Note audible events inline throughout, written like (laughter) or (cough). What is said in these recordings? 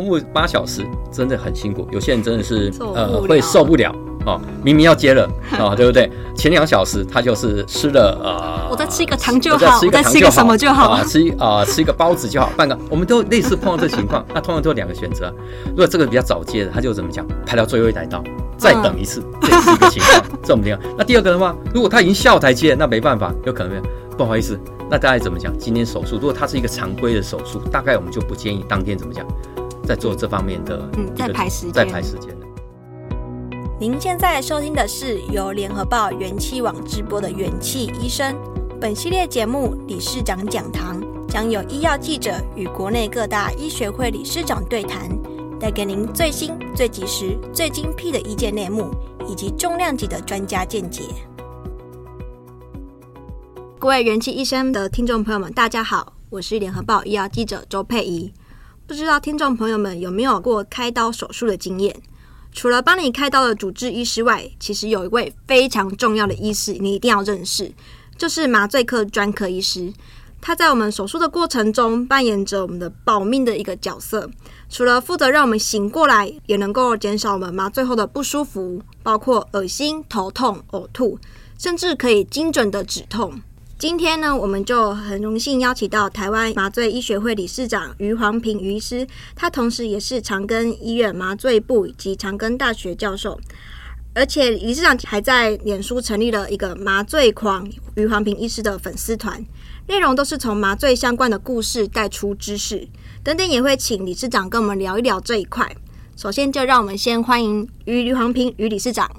空腹八小时真的很辛苦，有些人真的是呃会受不了哦。明明要接了啊、(laughs) 哦，对不对？前两小时他就是吃了呃，我再吃一个糖就好，我再吃一个什么就好啊，吃啊吃一个包子就好，半个我们都类似碰到这情况，(laughs) 那通常都有两个选择。如果这个比较早接的，他就怎么讲，排到最后一台到，再等一次，这是一个情况，(laughs) 这么样。那第二个的话，如果他已经下台接，那没办法，有可能不好意思。那大概怎么讲？今天手术，如果他是一个常规的手术，大概我们就不建议当天怎么讲，在做这方面的，嗯，在排时间，在排时间的。您现在收听的是由联合报元气网直播的元气医生。本系列节目理事长讲堂将有医药记者与国内各大医学会理事长对谈，带给您最新、最及时、最精辟的医界内幕，以及重量级的专家见解。各位元气医生的听众朋友们，大家好，我是联合报医药记者周佩仪。不知道听众朋友们有没有过开刀手术的经验？除了帮你开刀的主治医师外，其实有一位非常重要的医师，你一定要认识，就是麻醉科专科医师。他在我们手术的过程中扮演着我们的保命的一个角色，除了负责让我们醒过来，也能够减少我们麻醉后的不舒服，包括恶心、头痛、呕吐，甚至可以精准的止痛。今天呢，我们就很荣幸邀请到台湾麻醉医学会理事长余黄平余医师，他同时也是长庚医院麻醉部以及长庚大学教授，而且理事长还在脸书成立了一个麻醉狂余黄平医师的粉丝团，内容都是从麻醉相关的故事带出知识等等，也会请理事长跟我们聊一聊这一块。首先，就让我们先欢迎余余黄平余理事长。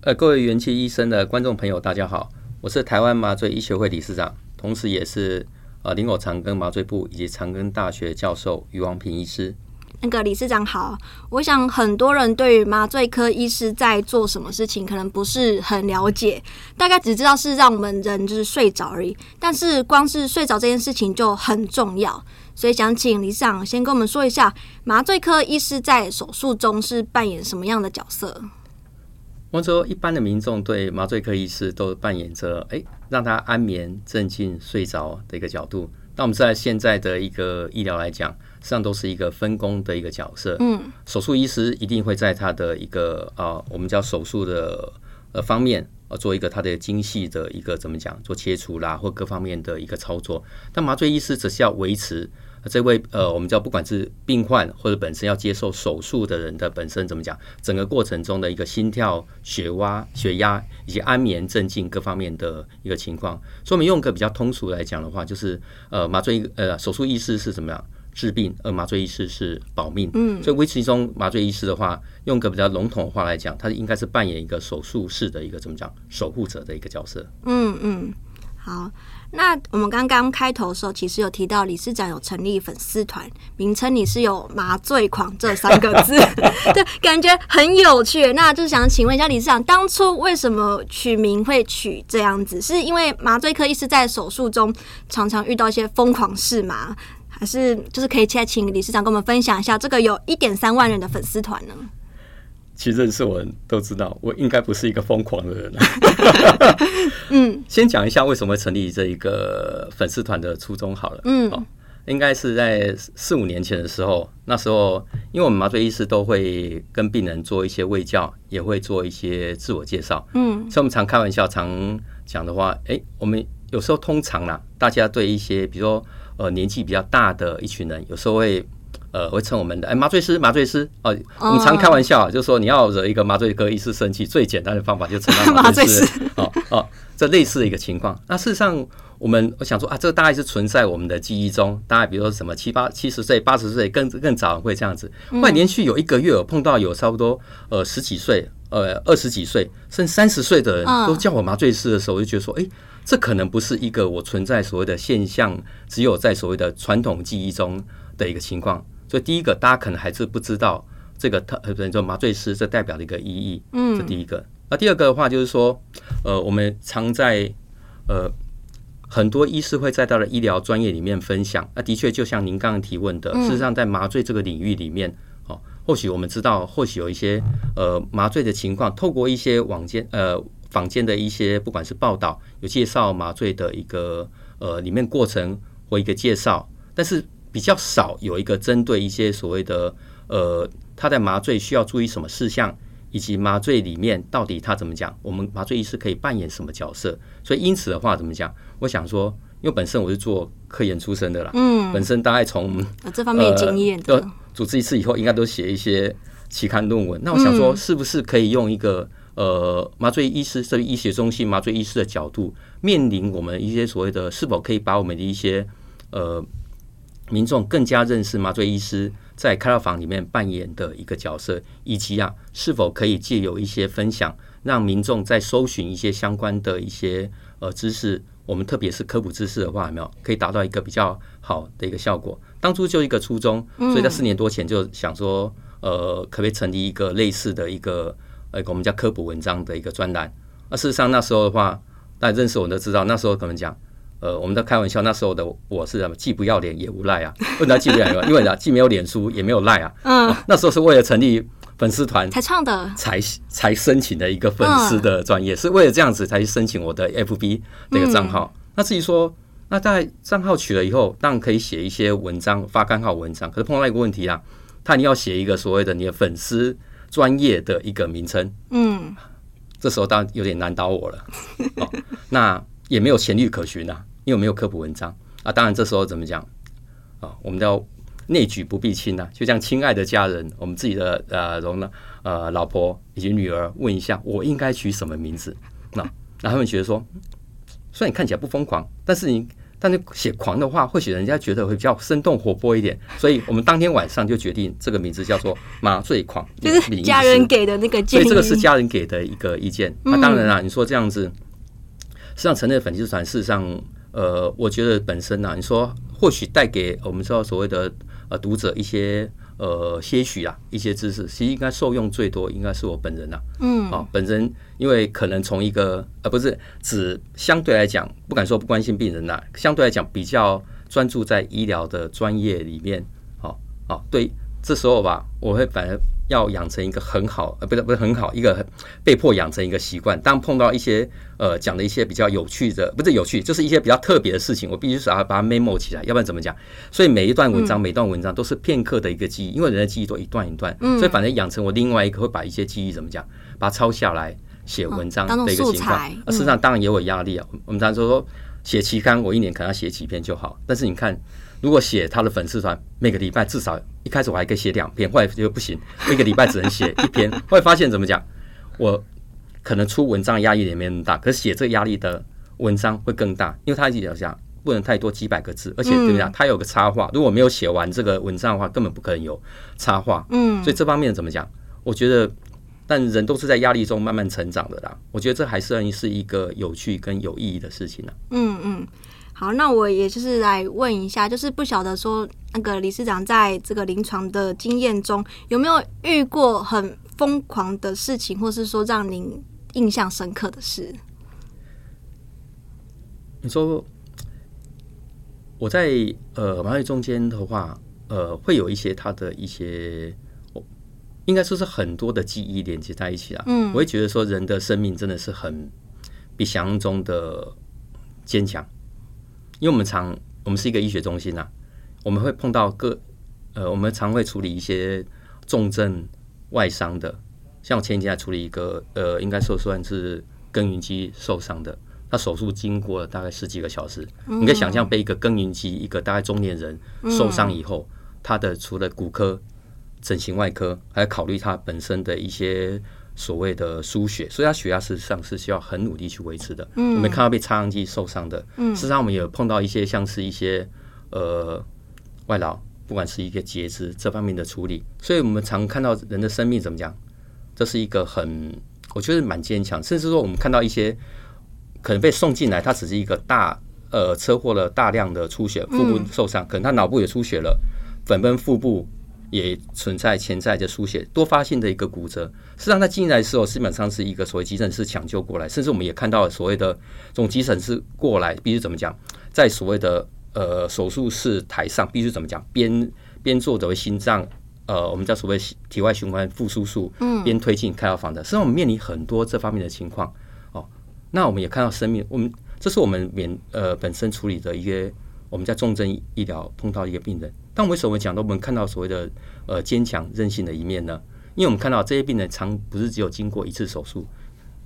呃，各位元气医生的观众朋友，大家好。我是台湾麻醉医学会理事长，同时也是呃林口长庚麻醉部以及长庚大学教授余王平医师。那个理事长好，我想很多人对于麻醉科医师在做什么事情可能不是很了解，大概只知道是让我们人就是睡着而已。但是光是睡着这件事情就很重要，所以想请理事长先跟我们说一下，麻醉科医师在手术中是扮演什么样的角色？我们说，一般的民众对麻醉科医师都扮演着哎、欸，让他安眠、镇静、睡着的一个角度。那我们在现在的一个医疗来讲，实际上都是一个分工的一个角色。嗯，手术医师一定会在他的一个啊，我们叫手术的呃方面，呃，做一个他的精细的一个怎么讲，做切除啦或各方面的一个操作。但麻醉医师只是要维持。这位呃，我们叫不管是病患或者本身要接受手术的人的本身怎么讲，整个过程中的一个心跳、血压、血压以及安眠、镇静各方面的一个情况。所以，我们用个比较通俗来讲的话，就是呃，麻醉呃手术医师是怎么样治病，而麻醉医师是保命。嗯，所以，维持其中麻醉医师的话，用个比较笼统的话来讲，他应该是扮演一个手术室的一个怎么讲守护者的一个角色。嗯嗯，好。那我们刚刚开头的时候，其实有提到理事长有成立粉丝团，名称你是有“麻醉狂”这三个字，(laughs) 对，感觉很有趣。那就想请问一下理事长，当初为什么取名会取这样子？是因为麻醉科医师在手术中常常遇到一些疯狂事吗？还是就是可以再请理事长跟我们分享一下这个有一点三万人的粉丝团呢？其实认识我人都知道，我应该不是一个疯狂的人。(laughs) 嗯，先讲一下为什么成立这一个粉丝团的初衷好了。嗯，哦，应该是在四五年前的时候，那时候因为我们麻醉医师都会跟病人做一些卫教，也会做一些自我介绍。嗯，所以我们常开玩笑，常讲的话，哎，我们有时候通常啦，大家对一些比如说呃年纪比较大的一群人，有时候会。呃，会称我们的哎麻醉师，麻醉师哦。我们常开玩笑，就是说你要惹一个麻醉科医师生气，最简单的方法就称他 (laughs) 麻醉师。哦哦，这类似的一个情况。那事实上，我们我想说啊，这个大概是存在我们的记忆中。大概比如说什么七八七十岁、八十岁，更更早会这样子。后来连续有一个月，我碰到有差不多呃十几岁、呃二十几岁，甚至三十岁的人都叫我麻醉师的时候，我就觉得说，哎，这可能不是一个我存在所谓的现象，只有在所谓的传统记忆中的一个情况。所以第一个，大家可能还是不知道这个特，呃，叫麻醉师这代表的一个意义。嗯，这第一个。那第二个的话，就是说，呃，我们常在呃很多医师会在他的医疗专业里面分享。那的确，就像您刚刚提问的，事实上在麻醉这个领域里面，哦，或许我们知道，或许有一些呃麻醉的情况，透过一些网间呃坊间的一些不管是报道，有介绍麻醉的一个呃里面过程或一个介绍，但是。比较少有一个针对一些所谓的呃，他在麻醉需要注意什么事项，以及麻醉里面到底他怎么讲，我们麻醉医师可以扮演什么角色。所以因此的话，怎么讲？我想说，因为本身我是做科研出身的啦，嗯，本身大概从这方面的经验的，呃，主治一次以后，应该都写一些期刊论文。那我想说，是不是可以用一个呃麻醉医师，这个医学中心麻醉医师的角度，面临我们一些所谓的，是否可以把我们的一些呃民众更加认识麻醉医师在开药房里面扮演的一个角色，以及啊，是否可以借由一些分享，让民众在搜寻一些相关的一些呃知识。我们特别是科普知识的话，有没有可以达到一个比较好的一个效果？当初就一个初衷，所以在四年多前就想说，呃，可不可以成立一个类似的一个呃，我们叫科普文章的一个专栏？那事实上那时候的话，大家认识我都知道，那时候可能讲，呃，我们在开玩笑，那时候的我是什么？既不要脸也无赖啊！(laughs) 为什么既不要脸？因为呢，既没有脸书，也没有赖啊。嗯，那时候是为了成立。粉丝团才创的，才才申请的一个粉丝的专页，是为了这样子才去申请我的 FB 的一个账号。那至于说，那在账号取了以后，当然可以写一些文章，发刊号文章。可是碰到一个问题啊，他你要写一个所谓的你的粉丝专业的一个名称。嗯，这时候当然有点难倒我了。哦，(laughs) 那也没有前例可循啊，因为没有科普文章啊。当然这时候怎么讲啊？我们要。内举不避亲呐，就像亲爱的家人，我们自己的呃，容呢呃，老婆以及女儿问一下，我应该取什么名字？那那他们觉得说，虽然你看起来不疯狂，但是你但是写狂的话，或许人家觉得会比较生动活泼一点。所以我们当天晚上就决定这个名字叫做麻醉狂，就是家人给的那个建议。所以这个是家人给的一个意见。那当然啦，你说这样子，实际上成立粉丝团，事实上，呃，我觉得本身呢，你说或许带给我们知道所谓的。呃，读者一些呃些许啊，一些知识，其实应该受用最多应该是我本人呐、啊。嗯，啊，本人因为可能从一个呃不是只相对来讲，不敢说不关心病人呐、啊，相对来讲比较专注在医疗的专业里面。好，好，对，这时候吧，我会反而。要养成一个很好，呃，不是不是很好，一个被迫养成一个习惯。当碰到一些呃讲的一些比较有趣的，不是有趣，就是一些比较特别的事情，我必须是要把它 memo 起来，要不然怎么讲？所以每一段文章，每段文章都是片刻的一个记忆，因为人的记忆都一段一段，所以反正养成我另外一个会把一些记忆怎么讲，把它抄下来写文章的一个情况。事实上，当然也有压力啊。我们常说说写期刊，我一年可能要写几篇就好，但是你看。如果写他的粉丝团，每个礼拜至少一开始我还可以写两篇，后来就不行，一个礼拜只能写 (laughs) 一篇。后来发现怎么讲，我可能出文章压力也没那么大，可是写这个压力的文章会更大，因为他讲讲不能太多几百个字，而且对不对？他有个插画，如果没有写完这个文章的话，根本不可能有插画。嗯，所以这方面怎么讲？我觉得，但人都是在压力中慢慢成长的啦。我觉得这还算是一个有趣跟有意义的事情呢。嗯嗯。好，那我也就是来问一下，就是不晓得说那个理事长在这个临床的经验中有没有遇过很疯狂的事情，或是说让您印象深刻的事？你说我在呃麻醉中间的话，呃，会有一些他的一些，应该说是很多的记忆连接在一起啊。嗯，我会觉得说人的生命真的是很比想象中的坚强。因为我们常，我们是一个医学中心呐、啊，我们会碰到各，呃，我们常会处理一些重症外伤的，像我前几天还处理一个，呃，应该说算是耕耘机受伤的，他手术经过了大概十几个小时，你可以想象被一个耕耘机一个大概中年人受伤以后，他的除了骨科、整形外科，还要考虑他本身的一些。所谓的输血，所以他血压事实上是需要很努力去维持的。嗯，我们看到被插上机受伤的，嗯，事实上我们也有碰到一些像是一些呃外劳，不管是一个截肢这方面的处理，所以我们常看到人的生命怎么讲，这是一个很我觉得蛮坚强，甚至说我们看到一些可能被送进来，他只是一个大呃车祸了大量的出血，腹部受伤，可能他脑部也出血了，粉崩腹部。也存在潜在的输血多发性的一个骨折，实际上在进来的时候，基本上是一个所谓急诊室抢救过来，甚至我们也看到了所谓的这种急诊室过来，必须怎么讲，在所谓的呃手术室台上，必须怎么讲，边边做所谓心脏呃，我们叫所谓体外循环复苏术，嗯，边推进开刀房的，实际上我们面临很多这方面的情况哦。那我们也看到生命，我们这是我们免呃本身处理的一个我们在重症医疗碰到一个病人。但为什么讲到我们看到所谓的呃坚强韧性的一面呢？因为我们看到这些病人常不是只有经过一次手术，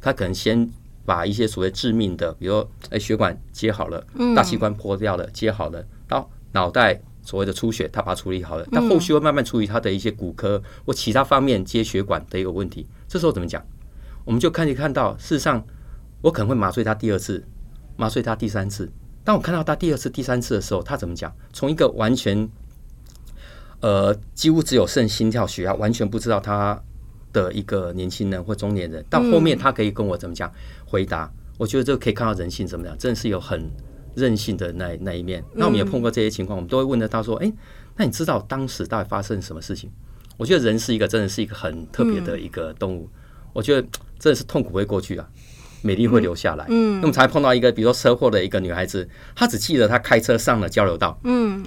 他可能先把一些所谓致命的，比如说哎血管接好了，大器官破掉了接好了，到脑袋所谓的出血，他把它处理好了，但后续会慢慢处理他的一些骨科或其他方面接血管的一个问题。这时候怎么讲？我们就看看到，事实上我可能会麻醉他第二次，麻醉他第三次。当我看到他第二次、第三次的时候，他怎么讲？从一个完全呃几乎只有剩心跳、血压，完全不知道他的一个年轻人或中年人，到后面他可以跟我怎么讲回答？我觉得这个可以看到人性怎么样，真的是有很任性的那那一面。那我们也碰过这些情况，我们都会问得到说：“哎，那你知道当时到底发生什么事情？”我觉得人是一个真的是一个很特别的一个动物。我觉得真的是痛苦会过去啊。美丽会留下来。嗯，那么才碰到一个，比如说车祸的一个女孩子，她只记得她开车上了交流道。嗯，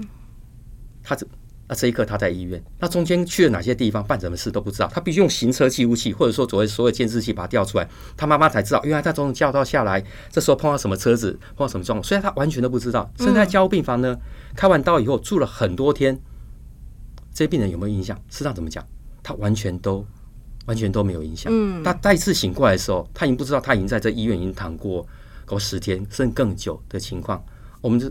她只那这一刻他在医院，那中间去了哪些地方，办什么事都不知道。他必须用行车记录器，或者说所谓所有监视器把它调出来。他妈妈才知道，原来他从交流道下来，这时候碰到什么车子，碰到什么状况，所以她完全都不知道。甚至在加护病房呢，开完刀以后住了很多天，这些病人有没有印象？事实上怎么讲，他完全都。完全都没有影响。嗯，他再次醒过来的时候，他已经不知道他已经在这医院已经躺过够十天甚至更久的情况。我们这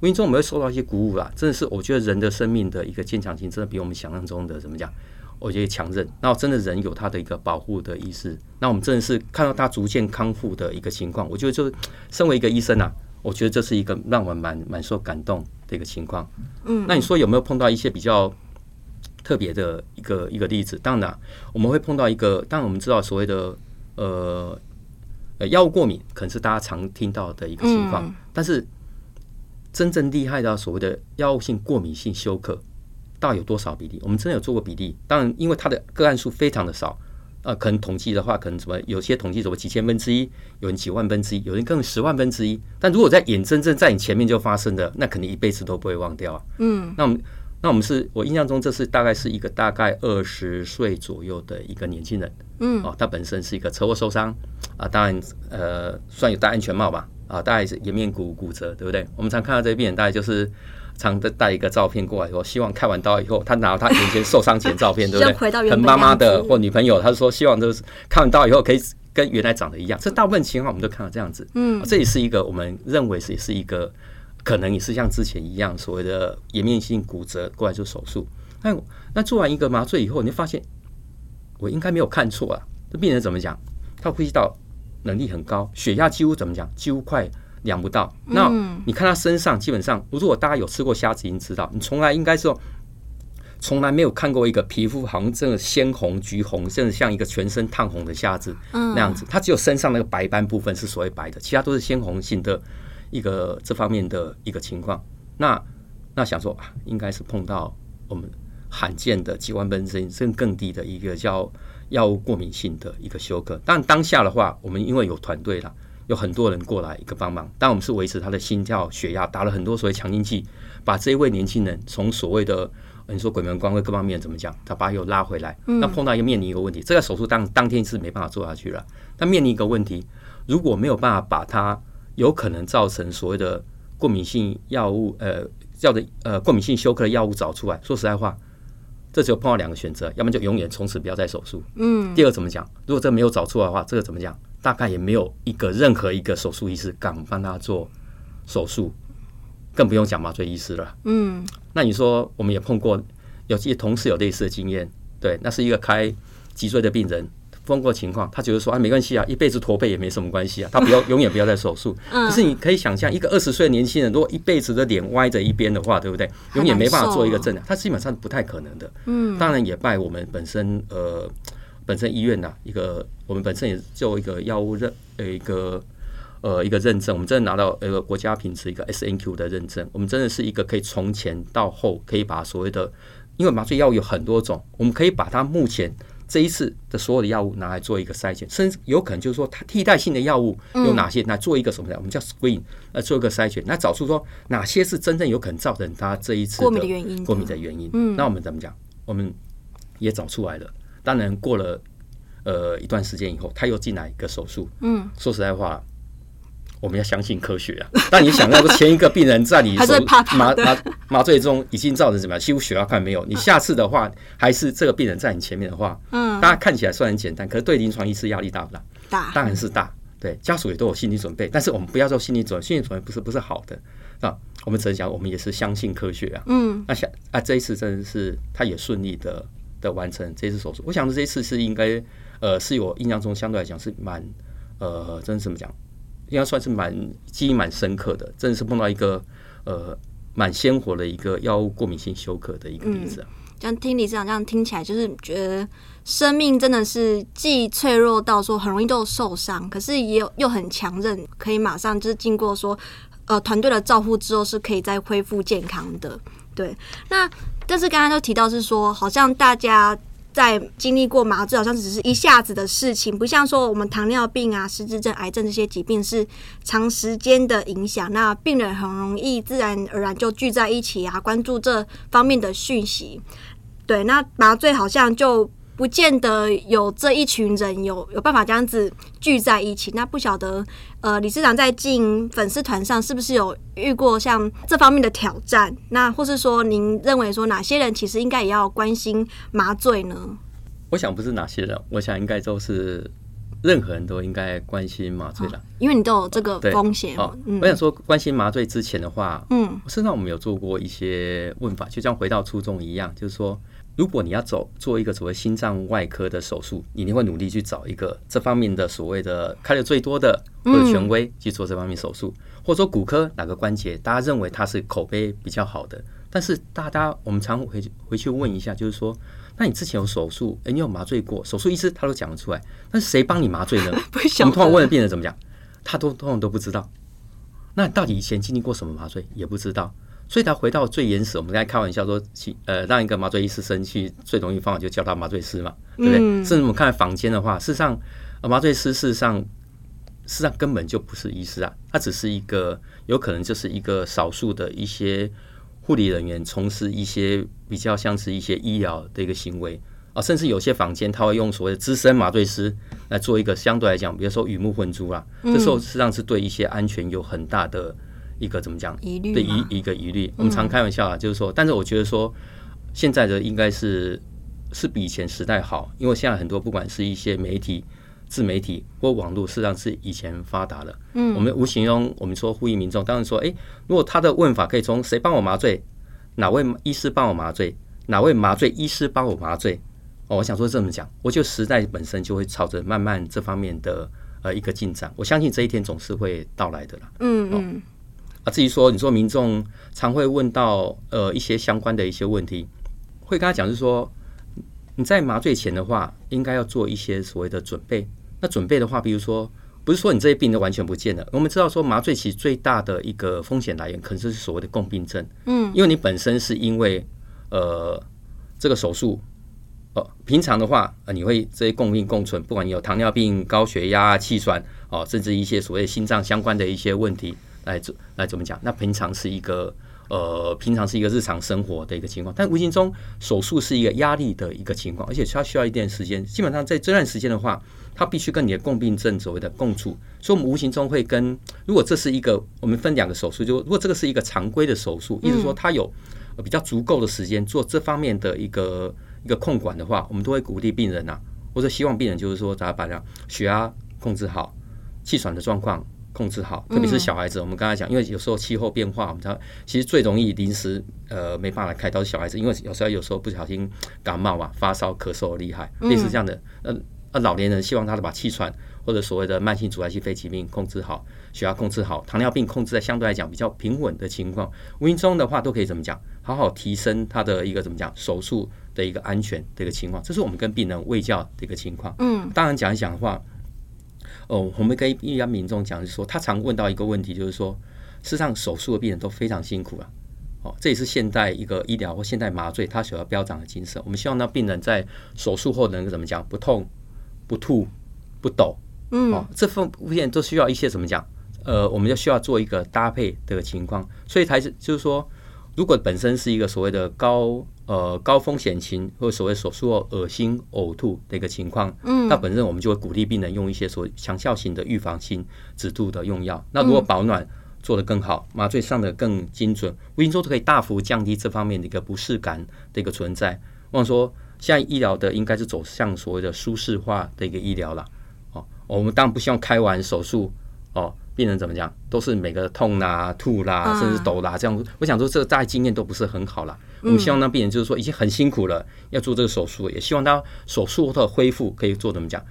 无形中我们会受到一些鼓舞啦，真的是我觉得人的生命的一个坚强性，真的比我们想象中的怎么讲？我觉得强韧。然后真的人有他的一个保护的意识。那我们真的是看到他逐渐康复的一个情况，我觉得就是身为一个医生啊，我觉得这是一个让我蛮蛮受感动的一个情况。嗯，那你说有没有碰到一些比较？特别的一个一个例子，当然我们会碰到一个，当然我们知道所谓的呃药物过敏，可能是大家常听到的一个情况，但是真正厉害的所谓的药物性过敏性休克，到底有多少比例？我们真的有做过比例，当然因为它的个案数非常的少，呃，可能统计的话，可能什么有些统计什么几千分之一，有人几万分之一，有人更十万分之一，但如果在眼睁睁在你前面就发生的，那肯定一辈子都不会忘掉啊。嗯，那我们。那我们是我印象中，这是大概是一个大概二十岁左右的一个年轻人，嗯，哦，他本身是一个车祸受伤，啊，当然，呃，算有戴安全帽吧，啊，大概是颜面骨骨折，对不对？我们常看到这些病人，大概就是常的带一个照片过来说，希望开完刀以后，他拿他以前受伤前照片，(laughs) 对不对？很妈妈的或女朋友，他说希望就是开完刀以后可以跟原来长得一样，这大部分情况我们都看到这样子，嗯，这也是一个我们认为是也是一个。可能也是像之前一样，所谓的颜面性骨折过来做手术。那那做完一个麻醉以后，你就发现我应该没有看错啊。这病人怎么讲？他呼吸道能力很高，血压几乎怎么讲？几乎快量不到。那你看他身上，基本上，如果大家有吃过虾子，已经知道，你从来应该说从来没有看过一个皮肤好像真的鲜红、橘红，甚至像一个全身烫红的虾子那样子。它只有身上那个白斑部分是所谓白的，其他都是鲜红性的。一个这方面的一个情况，那那想说啊，应该是碰到我们罕见的几万分之一甚至更低的一个叫药物过敏性的一个休克。但当下的话，我们因为有团队啦，有很多人过来一个帮忙，但我们是维持他的心跳、血压，打了很多所谓强心剂，把这一位年轻人从所谓的你说鬼门关或各方面怎么讲，他把他又拉回来。那碰到一个面临一个问题，这个手术当当天是没办法做下去了。但面临一个问题，如果没有办法把他有可能造成所谓的过敏性药物，呃，叫的呃过敏性休克的药物找出来。说实在话，这只有碰到两个选择，要么就永远从此不要再手术。嗯。第二怎么讲？如果这没有找出来的话，这个怎么讲？大概也没有一个任何一个手术医师敢帮他做手术，更不用讲麻醉医师了。嗯。那你说，我们也碰过有些同事有类似的经验，对，那是一个开脊椎的病人。碰过情况，他觉得说啊，没关系啊，一辈子驼背也没什么关系啊，他不要 (laughs) 永远不要再手术。可是你可以想象，一个二十岁的年轻人，如果一辈子的脸歪着一边的话，对不对？永远没办法做一个正的，他基本上不太可能的。嗯，当然也拜我们本身呃本身医院呐，一个我们本身也做一个药物认呃一个呃一个认证，我们真的拿到一个国家品质一个 SNQ 的认证，我们真的是一个可以从前到后可以把所谓的，因为麻醉药物有很多种，我们可以把它目前。这一次的所有的药物拿来做一个筛选，甚至有可能就是说，它替代性的药物有哪些？那做一个什么？我们叫 screen，呃做一个筛选，那找出说哪些是真正有可能造成他这一次过敏的原因。过敏的原因，那我们怎么讲？我们也找出来了。当然，过了呃一段时间以后，他又进来一个手术。嗯，说实在话，我们要相信科学啊。(laughs) 但你想到说前一个病人在你手 (laughs) 麻麻麻醉中已经造成怎么样？几乎血压快没有。你 (laughs) 下次的话，还是这个病人在你前面的话，嗯，大家看起来虽然很简单，可是对临床医师压力大不大？大，当然是大。对，家属也都有心理准备，但是我们不要做心理准备，心理准备不是不是好的啊。我们只能讲，我们也是相信科学啊。嗯，那下啊，这一次真的是他也顺利的的完成这次手术。我想这一次是应该呃，是我印象中相对来讲是蛮呃，真的怎么讲，应该算是蛮记忆蛮深刻的。真的是碰到一个呃蛮鲜活的一个药物过敏性休克的一个例子啊。这样听理事长这样听起来，就是觉得生命真的是既脆弱到说很容易都受伤，可是也有又很强韧，可以马上就是经过说呃团队的照护之后是可以再恢复健康的。对，那但是刚刚都提到是说，好像大家在经历过麻醉，好像只是一下子的事情，不像说我们糖尿病啊、失智症、癌症这些疾病是长时间的影响，那病人很容易自然而然就聚在一起啊，关注这方面的讯息。对，那麻醉好像就不见得有这一群人有有办法这样子聚在一起。那不晓得，呃，理事长在进粉丝团上是不是有遇过像这方面的挑战？那或是说，您认为说哪些人其实应该也要关心麻醉呢？我想不是哪些人，我想应该都是任何人都应该关心麻醉的，哦，因为你都有这个风险。哦嗯，我想说，关心麻醉之前的话，嗯，事实上我们有做过一些问法，就像回到初中一样，就是说。如果你要走做一个所谓心脏外科的手术，你一定会努力去找一个这方面的所谓的开的最多的或者权威去做这方面手术，或者说骨科哪个关节，大家认为它是口碑比较好的。但是大家我们常回去回去问一下，就是说，那你之前有手术，诶，你有麻醉过？手术医师他都讲得出来，但是谁帮你麻醉呢？(laughs) 我们通常问的病人怎么讲，他都通常都不知道。那到底以前经历过什么麻醉也不知道。所以他回到最原始，我们刚才开玩笑说，呃，让一个麻醉医师生气最容易方法就叫他麻醉师嘛，对不对？甚至我们看房间的话，事实上，麻醉师事实上，事实上根本就不是医师啊，他只是一个有可能就是一个少数的一些护理人员从事一些比较像是一些医疗的一个行为啊，甚至有些房间他会用所谓的资深麻醉师来做一个相对来讲，比如说鱼目混珠啦，这时候实际上是对一些安全有很大的。一个怎么讲？疑虑对一一个疑虑，我们常开玩笑啊，就是说，但是我觉得说，现在的应该是是比以前时代好，因为现在很多不管是一些媒体、自媒体或网络，实际上是以前发达了。嗯，我们无形中我们说呼吁民众，当然说，哎，如果他的问法可以从谁帮我麻醉，哪位医师帮我麻醉，哪位麻醉医师帮我麻醉，哦，我想说这么讲，我觉得时代本身就会朝着慢慢这方面的呃一个进展，我相信这一天总是会到来的啦。嗯嗯。至于说，你说民众常会问到呃一些相关的一些问题，会跟他讲，是说你在麻醉前的话，应该要做一些所谓的准备。那准备的话，比如说不是说你这些病都完全不见了。我们知道说麻醉其实最大的一个风险来源，可能是所谓的共病症。嗯，因为你本身是因为呃这个手术，呃平常的话，呃你会这些共病共存，不管你有糖尿病、高血压、气喘哦，甚至一些所谓心脏相关的一些问题。来怎来怎么讲？那平常是一个呃，平常是一个日常生活的一个情况，但无形中手术是一个压力的一个情况，而且它需要一点时间。基本上在这段时间的话，它必须跟你的共病症所谓的共处，所以我们无形中会跟，如果这是一个我们分两个手术，就如果这个是一个常规的手术，意思说它有比较足够的时间做这方面的一个一个控管的话，我们都会鼓励病人呐、啊，或者希望病人就是说，大家把量血压控制好，气喘的状况。控制好，特别是小孩子。我们刚才讲，因为有时候气候变化，我们知道其实最容易临时呃没办法开刀是小孩子，因为有时候有时候不小心感冒啊、发烧、咳嗽厉害，类似这样的。呃呃，老年人希望他把气喘或者所谓的慢性阻塞性肺疾病控制好，血压控制好，糖尿病控制在相对来讲比较平稳的情况，无形中的话都可以怎么讲，好好提升他的一个怎么讲手术的一个安全的一个情况。这是我们跟病人卫教的一个情况。嗯，当然讲一讲的话。哦，我们跟一般民众讲，就是说，他常问到一个问题，就是说，事实上手术的病人都非常辛苦了。哦，这也是现代一个医疗或现代麻醉它所要标榜的精神。我们希望那病人在手术后能够怎么讲？不痛、不吐、不抖。嗯，哦，这份物件都需要一些怎么讲？呃，我们就需要做一个搭配的情况。所以才是就是说，如果本身是一个所谓的高呃高风险型或所谓手术后恶心呕吐的一个情况，嗯，那本身我们就会鼓励病人用一些所谓强效型的预防性止吐的用药。那如果保暖做得更好，麻醉上的更精准，无形中都可以大幅降低这方面的一个不适感的一个存在。我想说，现在医疗的应该是走向所谓的舒适化的一个医疗了。哦，我们当然不希望开完手术哦。病人怎么讲，都是每个痛啦、吐啦，甚至抖啦，这样。我想说，这个大家经验都不是很好啦。我们希望让病人就是说，已经很辛苦了，要做这个手术，也希望他手术后的恢复可以做怎么讲。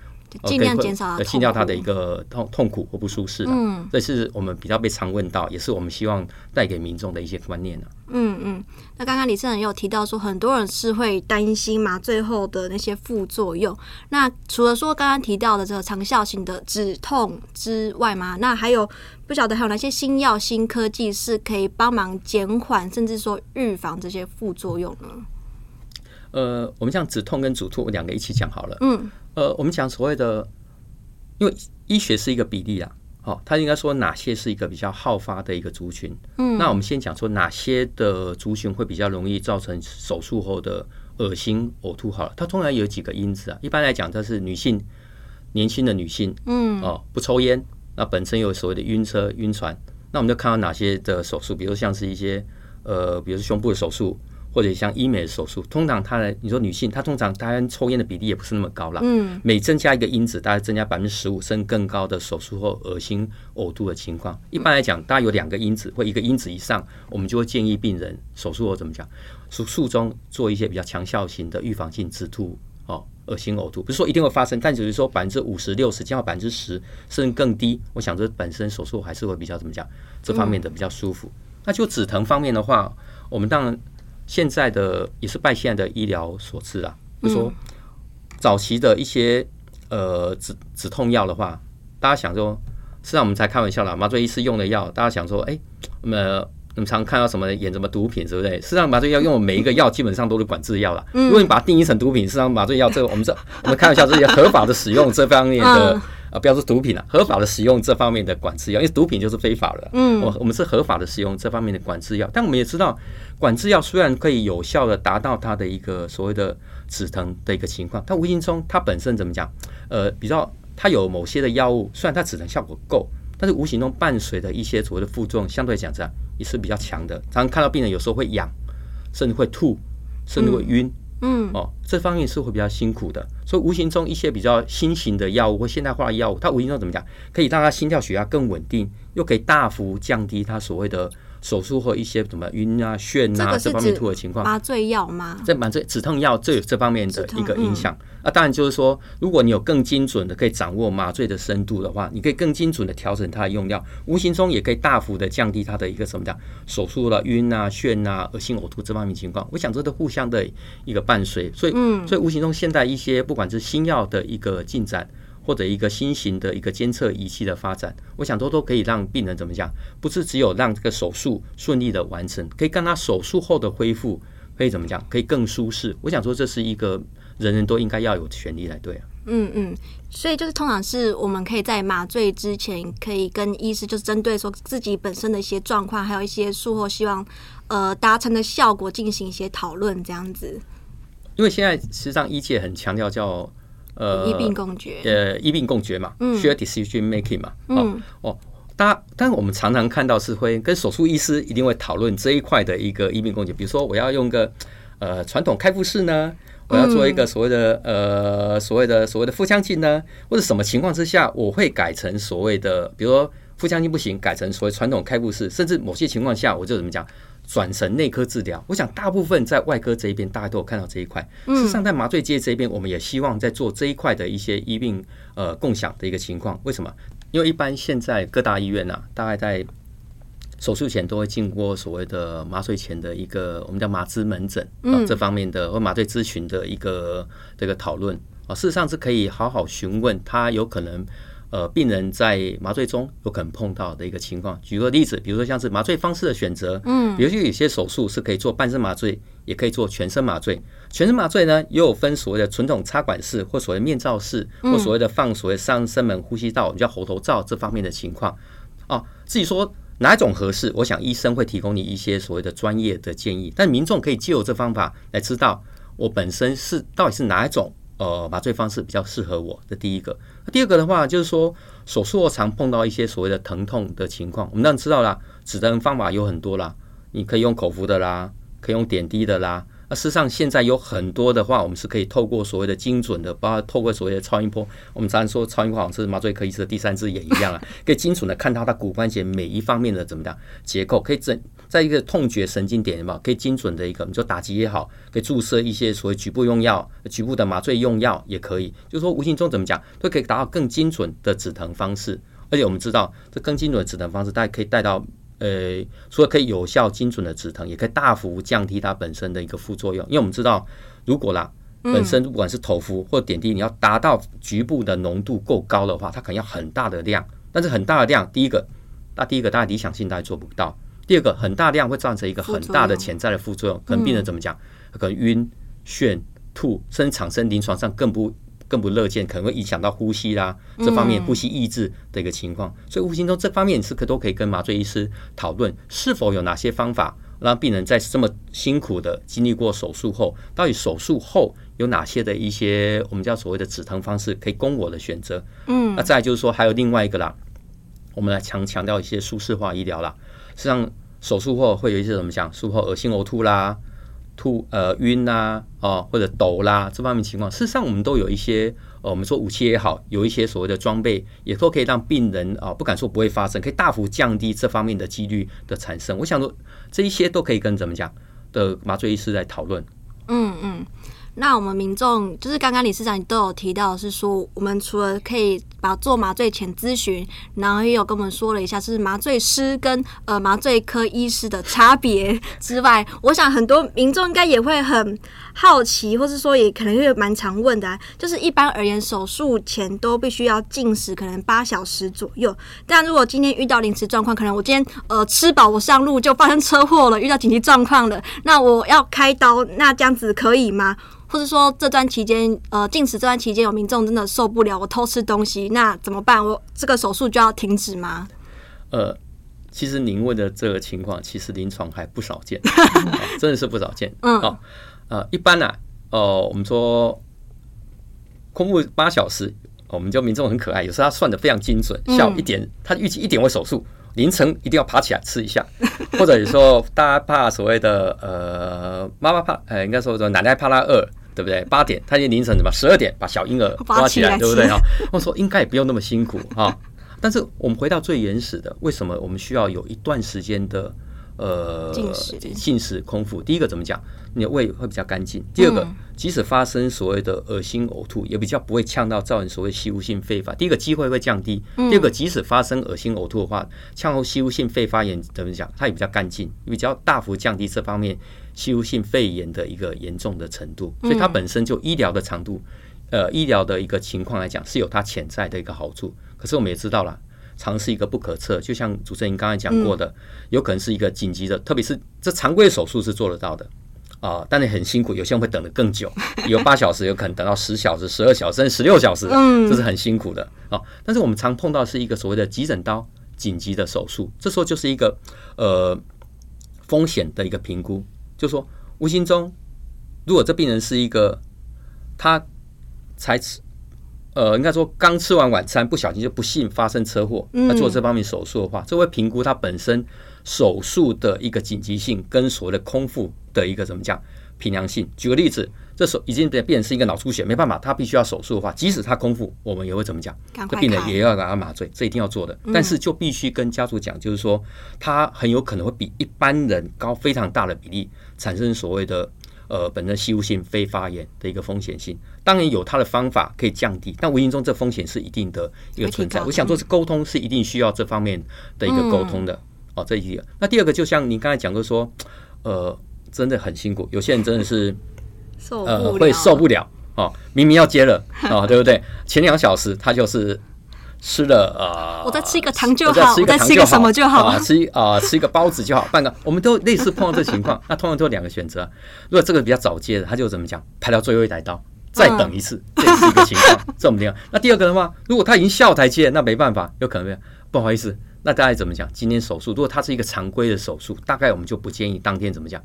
尽量减少，去掉他的一个痛痛苦或不舒适的。嗯，这是我们比较被常问到，也是我们希望带给民众的一些观念呢。嗯嗯，那刚刚李圣人也有提到说，很多人是会担心麻醉后的那些副作用。那除了说刚刚提到的这个长效型的止痛之外嘛，那还有不晓得还有哪些新药、新科技是可以帮忙减缓，甚至说预防这些副作用呢？呃，我们像止痛跟阻吐两个一起讲好了。嗯。呃，我们讲所谓的，因为医学是一个比例啊，哦，他应该说哪些是一个比较好发的一个族群，嗯，那我们先讲说哪些的族群会比较容易造成手术后的恶心呕吐好了，它通常有几个因子啊，一般来讲，它是女性，年轻的女性，嗯，哦，不抽烟，那本身有所谓的晕车、晕船，那我们就看到哪些的手术，比如像是一些呃，比如胸部的手术。或者像医美的手术，通常它的你说女性，她通常当然抽烟的比例也不是那么高了。嗯，每增加一个因子，大概增加百分之十五甚至更高的手术后恶心呕吐的情况。一般来讲，大概有两个因子或一个因子以上，我们就会建议病人手术后怎么讲，手术中做一些比较强效型的预防性止吐哦，恶心呕吐不是说一定会发生，但只是说百分之五十六十降到百分之十甚至更低。我想这本身手术还是会比较怎么讲，这方面的比较舒服。那就止疼方面的话，我们当然。现在的也是拜现在的医疗所赐啊，就是说早期的一些呃止止痛药的话，大家想说，实际上我们才开玩笑啦，麻醉医师用的药，大家想说，哎，那么我们常看到什么演什么毒品，是不是？(laughs) 实际上麻醉药用的每一个药基本上都是管制药了。如果你把它定义成毒品，实际上麻醉药这个我们这我们开玩笑，这些合法的使用这方面的。啊，不要说毒品了，合法的使用这方面的管制药，因为毒品就是非法的。嗯，我我们是合法的使用这方面的管制药，但我们也知道，管制药虽然可以有效的达到它的一个所谓的止疼的一个情况，它无形中它本身怎么讲？呃，比较它有某些的药物，虽然它止疼效果够，但是无形中伴随的一些所谓的副作用，相对来讲这样也是比较强的。常常看到病人有时候会痒，甚至会吐，甚至会晕。嗯，嗯哦，这方面是会比较辛苦的。所以无形中一些比较新型的药物或现代化药物，它无形中怎么讲，可以让他心跳血压更稳定，又可以大幅降低他所谓的。手术后一些什么晕啊、眩啊这方面吐的情况，麻醉药吗？这麻醉止痛药这有这方面的一个影响。啊，当然就是说，如果你有更精准的可以掌握麻醉的深度的话，你可以更精准的调整它的用药，无形中也可以大幅的降低它的一个什么叫手术了晕啊、眩啊、恶心呕吐这方面情况。我想这都互相的一个伴随，所以，所以无形中现在一些不管是新药的一个进展。或者一个新型的一个监测仪器的发展，我想都都可以让病人怎么讲？不是只有让这个手术顺利的完成，可以让他手术后的恢复可以怎么讲？可以更舒适。我想说，这是一个人人都应该要有权利来对啊。嗯嗯，所以就是通常是我们可以在麻醉之前，可以跟医师就是针对说自己本身的一些状况，还有一些术后希望呃达成的效果进行一些讨论，这样子。因为现在实际上医界很强调叫。呃，医病共决，呃，医病共决嘛，嗯，share decision making 嘛，嗯，哦，大家，但是我们常常看到是会跟手术医师一定会讨论这一块的一个医病共决，比如说我要用个呃传统开腹式呢，我要做一个所谓的呃所谓的所谓的腹腔镜呢，或者什么情况之下我会改成所谓的，比如说腹腔镜不行，改成所谓传统开腹式，甚至某些情况下我就怎么讲？转成内科治疗，我想大部分在外科这一边，大家都有看到这一块。事实上，在麻醉界这一边，我们也希望在做这一块的一些医病呃共享的一个情况。为什么？因为一般现在各大医院呐、啊，大概在手术前都会经过所谓的麻醉前的一个我们叫麻咨门诊啊这方面的或麻醉咨询的一个这个讨论啊，事实上是可以好好询问他有可能。呃，病人在麻醉中有可能碰到的一个情况，举个例子，比如说像是麻醉方式的选择，嗯，比如说有些手术是可以做半身麻醉，也可以做全身麻醉。全身麻醉呢，也有分所谓的传统插管式，或所谓面罩式，或所谓的放所谓上声门呼吸道，我们叫喉头罩这方面的情况。哦，至于说哪一种合适？我想医生会提供你一些所谓的专业的建议，但民众可以借由这方法来知道我本身是到底是哪一种呃麻醉方式比较适合我这。第一个，第二个的话就是说手术后常碰到一些所谓的疼痛的情况，我们当然知道啦，止疼方法有很多啦，你可以用口服的啦，可以用点滴的啦。那事实上，现在有很多的话，我们是可以透过所谓的精准的，包括透过所谓的超音波。我们常常说超音波好像是麻醉科医师的第三只眼一样啊，可以精准的看到他骨关节每一方面的怎么样结构，可以整在一个痛觉神经点嘛，可以精准的一个，你说打击也好，可以注射一些所谓局部用药、局部的麻醉用药也可以。就是说无形中怎么讲，都可以达到更精准的止疼方式。而且我们知道，这更精准的止疼方式，大家可以带到。呃，除了可以有效精准的止疼，也可以大幅降低它本身的一个副作用。因为我们知道，如果啦，本身不管是头服或点滴，你要达到局部的浓度够高的话，它可能要很大的量。但是很大的量，第一个，那第一个大家理想性大家做不到。第二个，很大量会造成一个很大的潜在的副作用，可能病人怎么讲？可能晕、眩、吐，甚至产生临床上更不。更不乐见，可能会影响到呼吸啦，这方面呼吸抑制的一个情况。所以无形中这方面是可都可以跟麻醉医师讨论，是否有哪些方法让病人在这么辛苦的经历过手术后，到底手术后有哪些的一些我们叫所谓的止疼方式可以供我的选择。嗯，那再就是说还有另外一个啦，我们来强强调一些舒适化医疗啦。实际上手术后会有一些怎么讲？术后恶心呕吐啦。吐呃晕啦、啊，哦或者抖啦这方面情况，事实上我们都有一些呃我们说武器也好，有一些所谓的装备，也都可以让病人啊、不敢说不会发生，可以大幅降低这方面的几率的产生。我想说这一些都可以跟怎么讲的麻醉医师来讨论。嗯嗯。那我们民众就是刚刚理事长都有提到，是说我们除了可以把做麻醉前咨询，然后也有跟我们说了一下，是麻醉师跟呃麻醉科医师的差别之外，我想很多民众应该也会很好奇，或是说也可能会蛮常问的，就是一般而言，手术前都必须要禁食，可能八小时左右。但如果今天遇到临时状况，可能我今天呃吃饱我上路就发生车祸了，遇到紧急状况了，那我要开刀，那这样子可以吗？或者说这段期间，呃，禁食这段期间有民众真的受不了，我偷吃东西，那怎么办？我这个手术就要停止吗？呃，其实您问的这个情况，其实临床还不少见，哦、(laughs) 真的是不少见。嗯，哦，呃，一般呢、啊，哦、呃，我们说空腹八小时，我们就民众很可爱，有时候他算的非常精准，下午一点，他预计一点会手术。凌晨一定要爬起来吃一下，(laughs) 或者有时候大家怕所谓的呃妈妈怕呃应该说说奶奶怕她饿，对不对？八点他就凌晨什么十二点把小婴儿抓起来，对不对啊？我说应该也不用那么辛苦哈。但是我们回到最原始的，为什么我们需要有一段时间的？呃，进食空腹，第一个怎么讲？你的胃会比较干净。第二个，即使发生所谓的恶心呕吐，也比较不会呛到造成所谓吸入性肺发。第一个机会会降低。第二个，即使发生恶心呕吐的话，呛后吸入性肺发炎怎么讲？它也比较干净，比较大幅降低这方面吸入性肺炎的一个严重的程度。所以它本身就医疗的长度，呃，医疗的一个情况来讲，是有它潜在的一个好处。可是我们也知道了。常是一个不可测，就像主持人刚才讲过的，嗯、有可能是一个紧急的，特别是这常规手术是做得到的啊、呃，但是很辛苦，有些人会等得更久，(laughs) 有八小时，有可能等到十小时、十二小时、甚至十六小时，这是很辛苦的啊、哦。但是我们常碰到是一个所谓的急诊刀紧急的手术，这时候就是一个呃风险的一个评估，就是说无形中，如果这病人是一个他才。呃，应该说刚吃完晚餐，不小心就不幸发生车祸，那做这方面手术的话，这会评估他本身手术的一个紧急性跟所谓的空腹的一个怎么讲平量性。举个例子，这手已经变变成是一个脑出血，没办法，他必须要手术的话，即使他空腹，我们也会怎么讲？这病人也要给他麻醉，这一定要做的。但是就必须跟家属讲，就是说他很有可能会比一般人高非常大的比例产生所谓的。呃，本身吸入性非发炎的一个风险性，当然有它的方法可以降低，但无形中这风险是一定的一个存在。我想说，是沟通是一定需要这方面的一个沟通的。嗯、哦，这一个。那第二个，就像您刚才讲的说，呃，真的很辛苦，有些人真的是呃会受不了哦，明明要接了哦，(laughs) 对不对？前两小时他就是。吃了呃，我再吃一个糖就好，我再吃一个什么就好啊？吃啊，吃一个包子就好，半个。我们都类似碰到这情况，那通常都有两个选择。如果这个比较早接的，他就怎么讲？排到最后一台刀，再等一次，(laughs) 这是一个情况。这么样。那第二个的话，如果他已经下台阶，那没办法，有可能不好意思，那大概怎么讲？今天手术，如果它是一个常规的手术，大概我们就不建议当天怎么讲，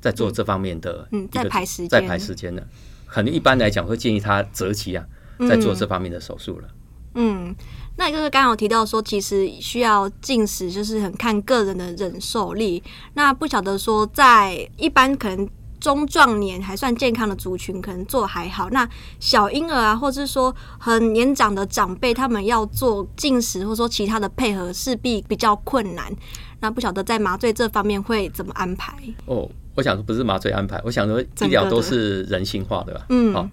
在做这方面的嗯，在排时间，在排时间的，可能一般来讲会建议他择期啊，在做这方面的手术了。嗯，那就是刚刚有提到说，其实需要进食，就是很看个人的忍受力。那不晓得说，在一般可能。中壮年还算健康的族群，可能做还好。那小婴儿啊，或者是说很年长的长辈，他们要做进食，或者说其他的配合，势必比较困难。那不晓得在麻醉这方面会怎么安排？哦，我想说不是麻醉安排，我想说医疗都是人性化的吧。嗯，好，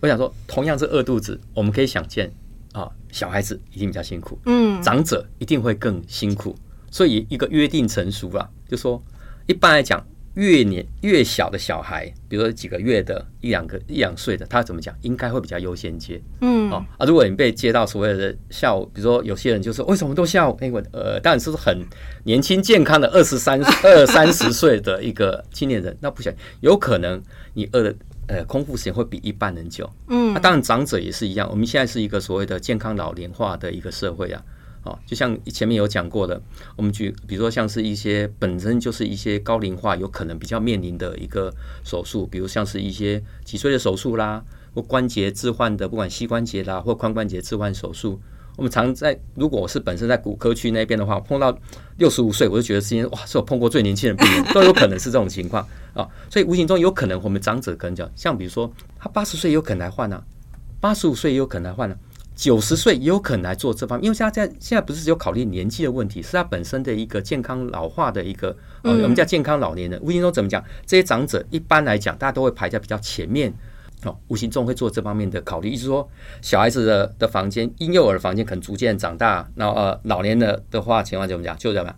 我想说同样是饿肚子，我们可以想见啊，小孩子一定比较辛苦，嗯，长者一定会更辛苦。所以一个约定成熟了，就说一般来讲。越年越小的小孩，比如说几个月的一两个一两岁的，他怎么讲？应该会比较优先接。嗯，哦啊，如果你被接到所谓的下午，比如说有些人就说为什么都下午？哎，我呃，当然是很年轻健康的二十三二三十岁的一个青年人，那不行，有可能你饿的呃空腹时间会比一般人久。嗯，那当然长者也是一样。我们现在是一个所谓的健康老龄化的一个社会啊。哦，就像前面有讲过的，我们举，比如说像是一些本身就是一些高龄化，有可能比较面临的一个手术，比如像是一些脊椎的手术啦，或关节置换的，不管膝关节啦或髋关节置换手术，我们常在，如果我是本身在骨科区那边的话，碰到六十五岁，我就觉得今天哇，是我碰过最年轻的病人，都有可能是这种情况啊，所以无形中有可能我们长者可能讲，像比如说他八十岁有可能来换啊，八十五岁也有可能来换啊。九十岁也有可能来做这方面，因为现在现在不是只有考虑年纪的问题，是他本身的一个健康老化的一个，呃，我们叫健康老年人。无形中怎么讲？这些长者一般来讲，大家都会排在比较前面，哦，无形中会做这方面的考虑。意思说，小孩子的的房间、婴幼儿的房间可能逐渐长大，然后呃，老年的的话情况怎么讲？就这样。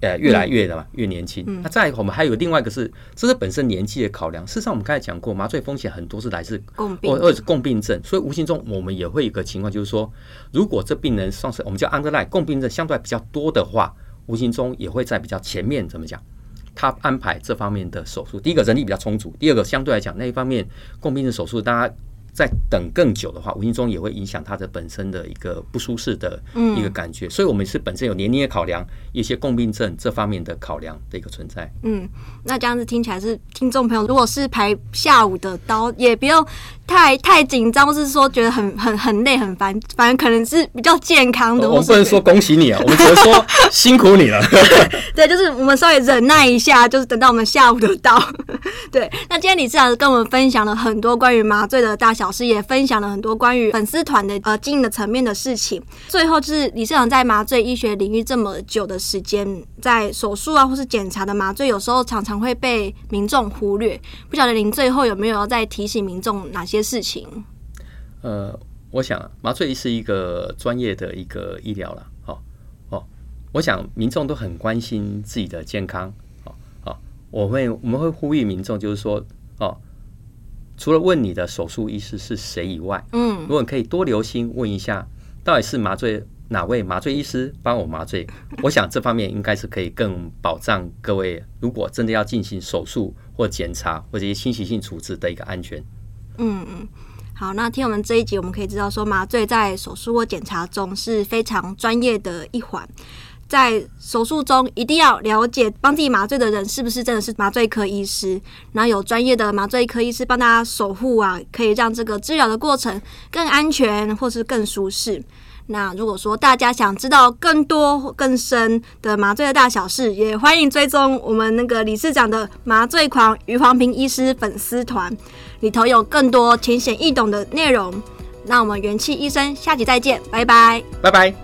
呃，越来越的嘛，越年轻。那再我们还有另外一个是，这是本身年纪的考量。事实上，我们刚才讲过，麻醉风险很多是来自共病，或者是共病症。所以无形中我们也会有一个情况，就是说，如果这病人算是我们叫 underline 共病症相对比较多的话，无形中也会在比较前面怎么讲？他安排这方面的手术。第一个人力比较充足，第二个相对来讲那一方面共病的手术，大家。在等更久的话，无形中也会影响他的本身的一个不舒适的一个感觉，嗯、所以我们是本身有年龄的考量，一些共病症这方面的考量的一个存在。嗯，那这样子听起来是听众朋友，如果是排下午的刀，也不用太太紧张，或是说觉得很很很累很烦，反正可能是比较健康的。我们不能说恭喜你啊，我们只能说辛苦你了。(laughs) 对，就是我们稍微忍耐一下，就是等到我们下午的刀。(laughs) 对，那今天李志老师跟我们分享了很多关于麻醉的大小。老师也分享了很多关于粉丝团的呃经营的层面的事情。最后就是李社长在麻醉医学领域这么久的时间，在手术啊或是检查的麻醉，有时候常常会被民众忽略。不晓得您最后有没有要再提醒民众哪些事情？呃，我想麻醉是一个专业的一个医疗了。好哦，我想民众都很关心自己的健康。好，好，我会我们会呼吁民众，就是说哦。除了问你的手术医师是谁以外，嗯，如果你可以多留心问一下，到底是麻醉哪位麻醉医师帮我麻醉，我想这方面应该是可以更保障各位，如果真的要进行手术或检查或者一些侵袭性处置的一个安全。嗯嗯，好，那听我们这一集，我们可以知道说，麻醉在手术或检查中是非常专业的一环。在手术中一定要了解帮自己麻醉的人是不是真的是麻醉科医师，然后有专业的麻醉科医师帮大家守护啊，可以让这个治疗的过程更安全或是更舒适。那如果说大家想知道更多更深的麻醉的大小事，也欢迎追踪我们那个理事长的麻醉狂余黄平医师粉丝团，里头有更多浅显易懂的内容。那我们元气医生下集再见，拜拜，拜拜。